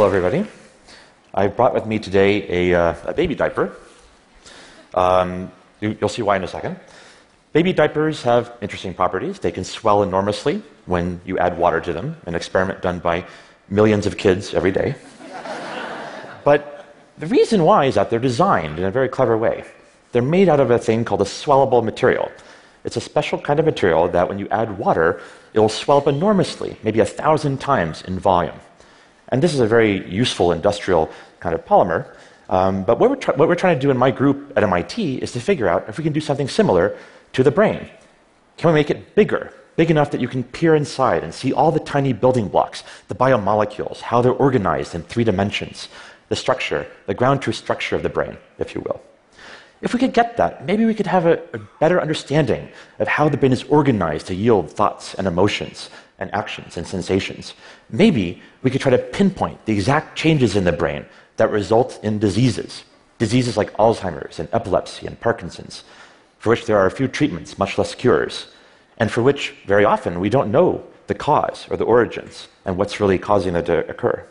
Hello, everybody. I brought with me today a, uh, a baby diaper. Um, you, will see why in a second. Baby diapers have interesting properties. They can swell enormously when you add water to them, an experiment done by millions of kids every day. but the reason why is that they're designed in a very clever way. They're made out of a thing called a swellable material. It's a special kind of material that when you add water, it will swell up enormously, maybe a thousand times in volume. And this is a very useful industrial kind of polymer. Um, but what we're, what we're trying to do in my group at MIT is to figure out if we can do something similar to the brain. Can we make it bigger, big enough that you can peer inside and see all the tiny building blocks, the biomolecules, how they're organized in three dimensions, the structure, the ground truth structure of the brain, if you will. If we could get that, maybe we could have a, a, better understanding of how the brain is organized to yield thoughts and emotions and actions and sensations. Maybe we could try to pinpoint the exact changes in the brain that result in diseases. Diseases like Alzheimer's and epilepsy and Parkinson's, for which there are a few treatments, much less cures, and for which very often we don't know the cause or the origins and what's really causing it to occur.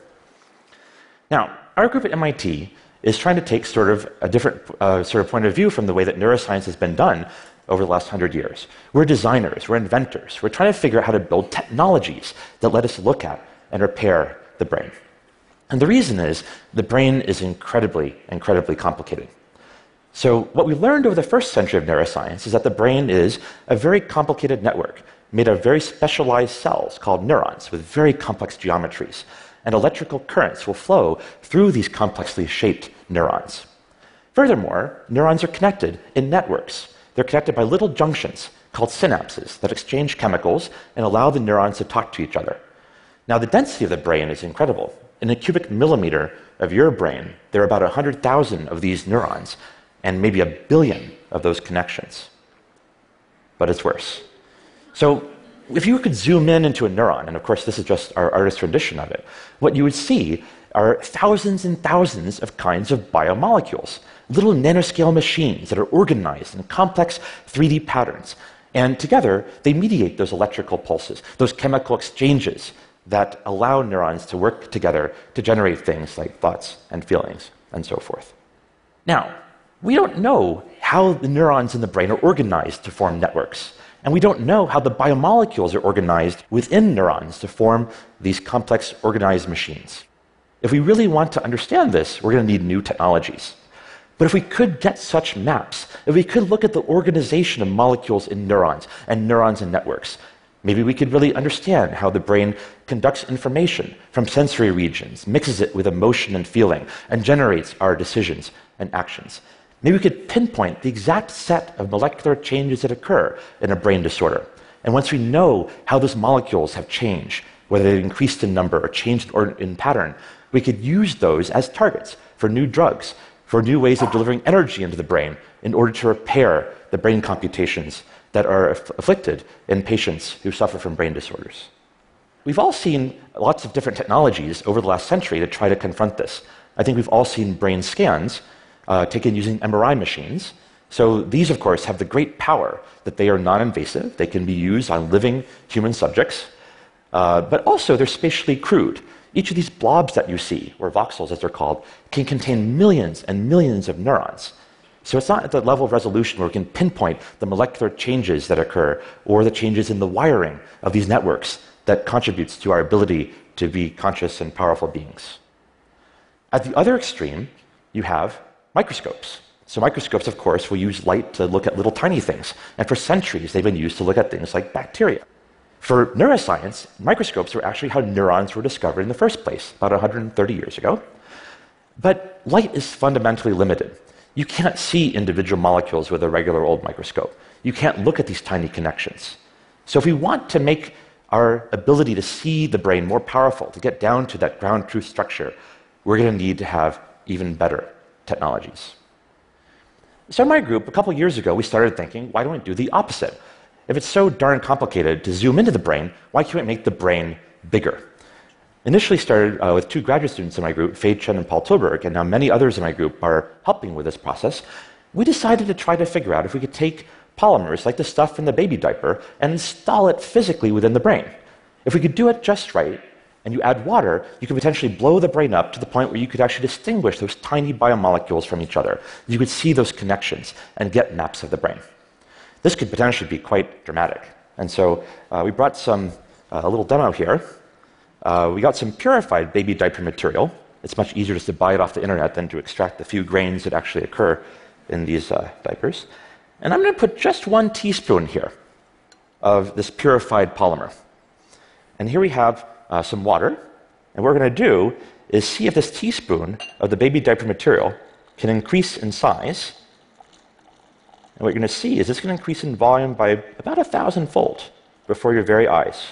Now, our group at MIT is trying to take sort of a different uh, sort of point of view from the way that neuroscience has been done over the last hundred years. We're designers, we're inventors, we're trying to figure out how to build technologies that let us look at and repair the brain. And the reason is the brain is incredibly, incredibly complicated. So, what we learned over the first century of neuroscience is that the brain is a very complicated network made of very specialized cells called neurons with very complex geometries and electrical currents will flow through these complexly shaped neurons. Furthermore, neurons are connected in networks. They're connected by little junctions called synapses that exchange chemicals and allow the neurons to talk to each other. Now, the density of the brain is incredible. In a cubic millimeter of your brain, there are about 100,000 of these neurons and maybe a billion of those connections. But it's worse. So, if you could zoom in into a neuron, and of course, this is just our artist's rendition of it, what you would see are thousands and thousands of kinds of biomolecules, little nanoscale machines that are organized in complex 3D patterns. And together, they mediate those electrical pulses, those chemical exchanges that allow neurons to work together to generate things like thoughts and feelings and so forth. Now, we don't know how the neurons in the brain are organized to form networks. And we don't know how the biomolecules are organized within neurons to form these complex organized machines. If we really want to understand this, we're going to need new technologies. But if we could get such maps, if we could look at the organization of molecules in neurons and neurons in networks, maybe we could really understand how the brain conducts information from sensory regions, mixes it with emotion and feeling, and generates our decisions and actions. Maybe we could pinpoint the exact set of molecular changes that occur in a brain disorder. And once we know how those molecules have changed, whether they've increased in number or changed in pattern, we could use those as targets for new drugs, for new ways of delivering energy into the brain in order to repair the brain computations that are aff- afflicted in patients who suffer from brain disorders. We've all seen lots of different technologies over the last century to try to confront this. I think we've all seen brain scans uh, taken using MRI machines. So these, of course, have the great power that they are non invasive, they can be used on living human subjects, uh, but also they're spatially crude. Each of these blobs that you see, or voxels as they're called, can contain millions and millions of neurons. So it's not at the level of resolution where we can pinpoint the molecular changes that occur or the changes in the wiring of these networks that contributes to our ability to be conscious and powerful beings. At the other extreme, you have microscopes. So, microscopes, of course, will use light to look at little tiny things. And for centuries, they've been used to look at things like bacteria. For neuroscience, microscopes were actually how neurons were discovered in the first place, about 130 years ago. But light is fundamentally limited. You can't see individual molecules with a regular old microscope. You can't look at these tiny connections. So, if we want to make our ability to see the brain more powerful, to get down to that ground truth structure, we're going to need to have even better technologies. So, in my group, a couple years ago, we started thinking, why don't we do the opposite? If it's so darn complicated to zoom into the brain, why can't we make the brain bigger? Initially started uh, with two graduate students in my group, Fei Chen and Paul Tillberg, and now many others in my group are helping with this process. We decided to try to figure out if we could take polymers like the stuff in the baby diaper and install it physically within the brain. If we could do it just right, and you add water, you could potentially blow the brain up to the point where you could actually distinguish those tiny biomolecules from each other. You could see those connections and get maps of the brain. This could potentially be quite dramatic. And so uh, we brought some, uh, a little demo here. Uh, we got some purified baby diaper material. It's much easier just to buy it off the internet than to extract the few grains that actually occur in these uh, diapers. And I'm going to put just one teaspoon here of this purified polymer. And here we have uh, some water. And what we're going to do is see if this teaspoon of the baby diaper material can increase in size. And what you're going to see is going to increase in volume by about a thousandfold before your very eyes.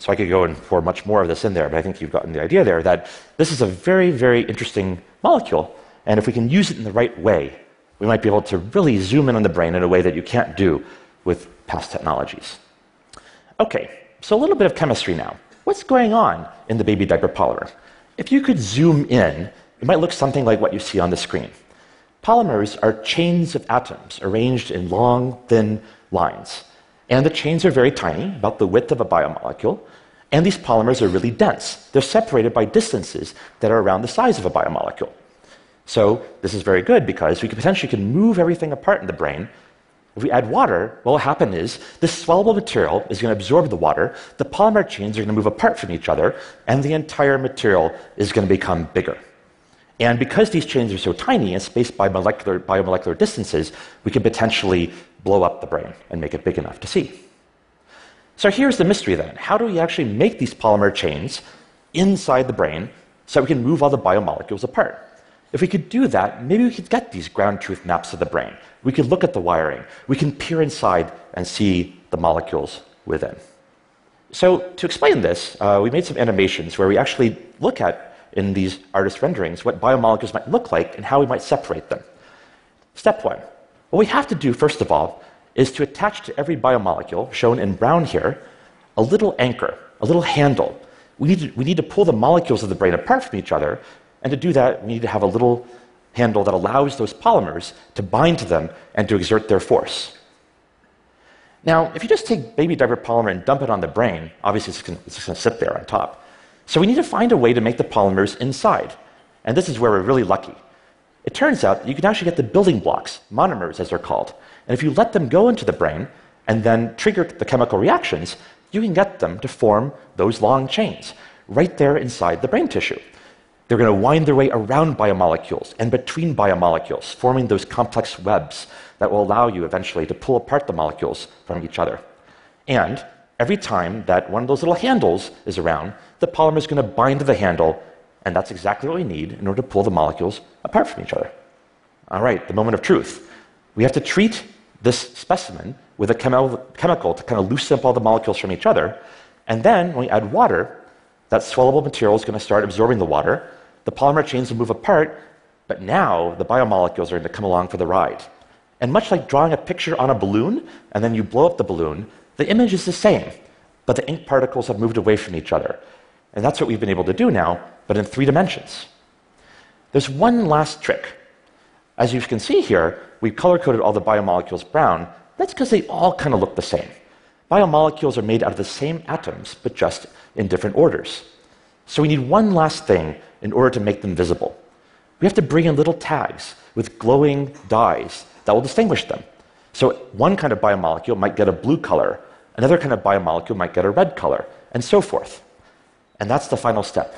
So I could go and pour much more of this in there, but I think you've gotten the idea there that this is a very, very interesting molecule. And if we can use it in the right way, we might be able to really zoom in on the brain in a way that you can't do with past technologies. Okay, so a little bit of chemistry now. What's going on in the baby diaper polymer? If you could zoom in, it might look something like what you see on the screen. Polymers are chains of atoms arranged in long, thin lines. And the chains are very tiny, about the width of a biomolecule. And these polymers are really dense. They're separated by distances that are around the size of a biomolecule. So this is very good because we could potentially can move everything apart in the brain. If we add water, what will happen is this swellable material is going to absorb the water, the polymer chains are going to move apart from each other, and the entire material is going to become bigger. And because these chains are so tiny and spaced by molecular, biomolecular distances, we can potentially blow up the brain and make it big enough to see. So here's the mystery then. How do we actually make these polymer chains inside the brain so we can move all the biomolecules apart? If we could do that, maybe we could get these ground truth maps of the brain. We could look at the wiring. We can peer inside and see the molecules within. So, to explain this, uh, we made some animations where we actually look at in these artist renderings what biomolecules might look like and how we might separate them. Step one what we have to do, first of all, is to attach to every biomolecule, shown in brown here, a little anchor, a little handle. We need, to, we need to pull the molecules of the brain apart from each other, and to do that, we need to have a little handle that allows those polymers to bind to them and to exert their force. Now, if you just take baby diaper polymer and dump it on the brain, obviously it's going to sit there on top. So we need to find a way to make the polymers inside. And this is where we're really lucky. It turns out you can actually get the building blocks, monomers as they're called. And if you let them go into the brain and then trigger the chemical reactions, you can get them to form those long chains right there inside the brain tissue. They're going to wind their way around biomolecules and between biomolecules, forming those complex webs that will allow you eventually to pull apart the molecules from each other. And every time that one of those little handles is around, the polymer is going to bind to the handle, and that's exactly what we need in order to pull the molecules apart from each other. All right, the moment of truth. We have to treat this specimen with a chemi- chemical to kind of loosen up all the molecules from each other. And then when we add water, that swellable material is going to start absorbing the water. The polymer chains will move apart, but now the biomolecules are going to come along for the ride. And much like drawing a picture on a balloon and then you blow up the balloon, the image is the same, but the ink particles have moved away from each other. And that's what we've been able to do now, but in three dimensions. There's one last trick. As you can see here, we've color coded all the biomolecules brown. That's because they all kind of look the same. Biomolecules are made out of the same atoms, but just in different orders. So we need one last thing in order to make them visible. We have to bring in little tags with glowing dyes that will distinguish them. So one kind of biomolecule might get a blue color, another kind of biomolecule might get a red color, and so forth. And that's the final step.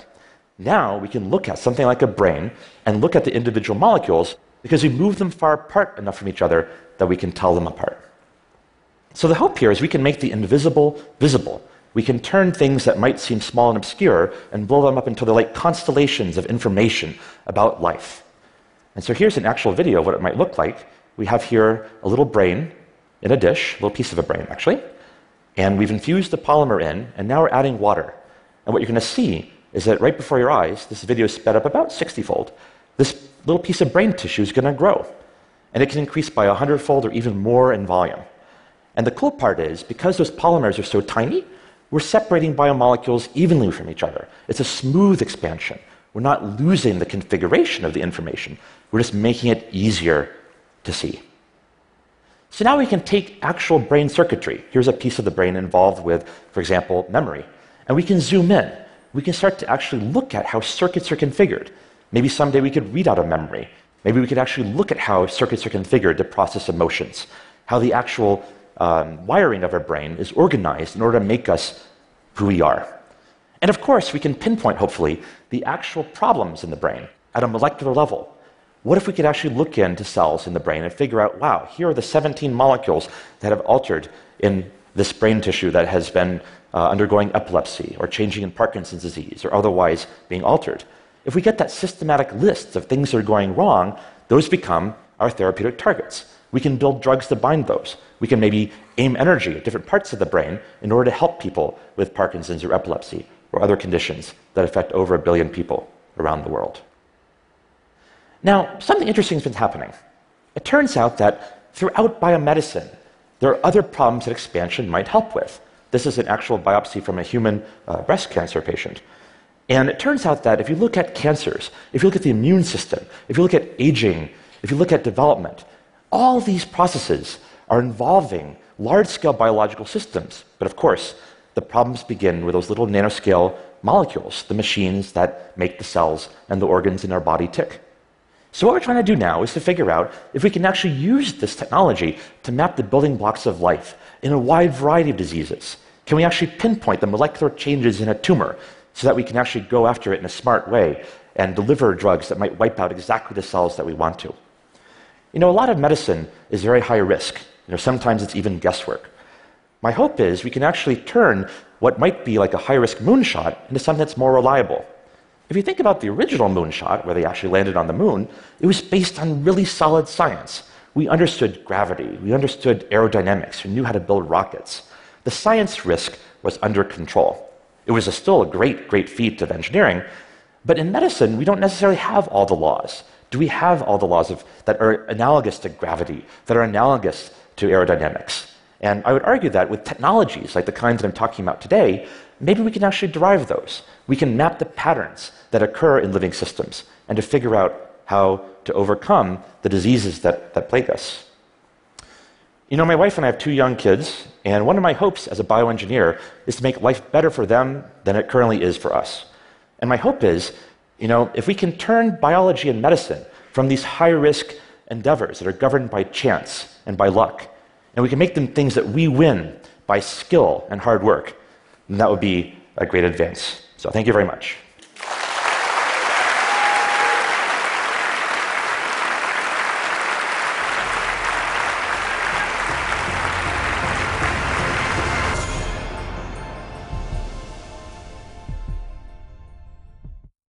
Now we can look at something like a brain and look at the individual molecules because we move them far apart enough from each other that we can tell them apart. So the hope here is we can make the invisible visible. We can turn things that might seem small and obscure and blow them up until they're like constellations of information about life. And so here's an actual video of what it might look like we have here a little brain in a dish, a little piece of a brain actually, and we've infused the polymer in, and now we're adding water. And what you're going to see is that right before your eyes, this video is sped up about 60 fold. This little piece of brain tissue is going to grow. And it can increase by 100 fold or even more in volume. And the cool part is, because those polymers are so tiny, we're separating biomolecules evenly from each other. It's a smooth expansion. We're not losing the configuration of the information, we're just making it easier to see. So now we can take actual brain circuitry. Here's a piece of the brain involved with, for example, memory. And we can zoom in. We can start to actually look at how circuits are configured. Maybe someday we could read out a memory. Maybe we could actually look at how circuits are configured to process emotions, how the actual um, wiring of our brain is organized in order to make us who we are. And of course, we can pinpoint, hopefully, the actual problems in the brain at a molecular level. What if we could actually look into cells in the brain and figure out, wow, here are the 17 molecules that have altered in this brain tissue that has been uh, undergoing epilepsy or changing in Parkinson's disease or otherwise being altered? If we get that systematic list of things that are going wrong, those become our therapeutic targets. We can build drugs to bind those. We can maybe aim energy at different parts of the brain in order to help people with Parkinson's or epilepsy or other conditions that affect over a billion people around the world. Now, something interesting has been happening. It turns out that throughout biomedicine, there are other problems that expansion might help with. This is an actual biopsy from a human uh, breast cancer patient. And it turns out that if you look at cancers, if you look at the immune system, if you look at aging, if you look at development, all these processes are involving large scale biological systems. But of course, the problems begin with those little nanoscale molecules, the machines that make the cells and the organs in our body tick. So, what we're trying to do now is to figure out if we can actually use this technology to map the building blocks of life in a wide variety of diseases. Can we actually pinpoint the molecular changes in a tumor so that we can actually go after it in a smart way and deliver drugs that might wipe out exactly the cells that we want to? You know, a lot of medicine is very high risk. You know, sometimes it's even guesswork. My hope is we can actually turn what might be like a high risk moonshot into something that's more reliable. If you think about the original moonshot, where they actually landed on the moon, it was based on really solid science. We understood gravity, we understood aerodynamics, we knew how to build rockets. The science risk was under control. It was a still a great, great feat of engineering, but in medicine, we don't necessarily have all the laws. Do we have all the laws of, that are analogous to gravity, that are analogous to aerodynamics? And I would argue that with technologies like the kinds that I'm talking about today, maybe we can actually derive those. We can map the patterns that occur in living systems and to figure out how to overcome the diseases that, that plague us. You know, my wife and I have two young kids, and one of my hopes as a bioengineer is to make life better for them than it currently is for us. And my hope is, you know, if we can turn biology and medicine from these high risk endeavors that are governed by chance and by luck, and we can make them things that we win by skill and hard work, then that would be a great advance. So thank you very much.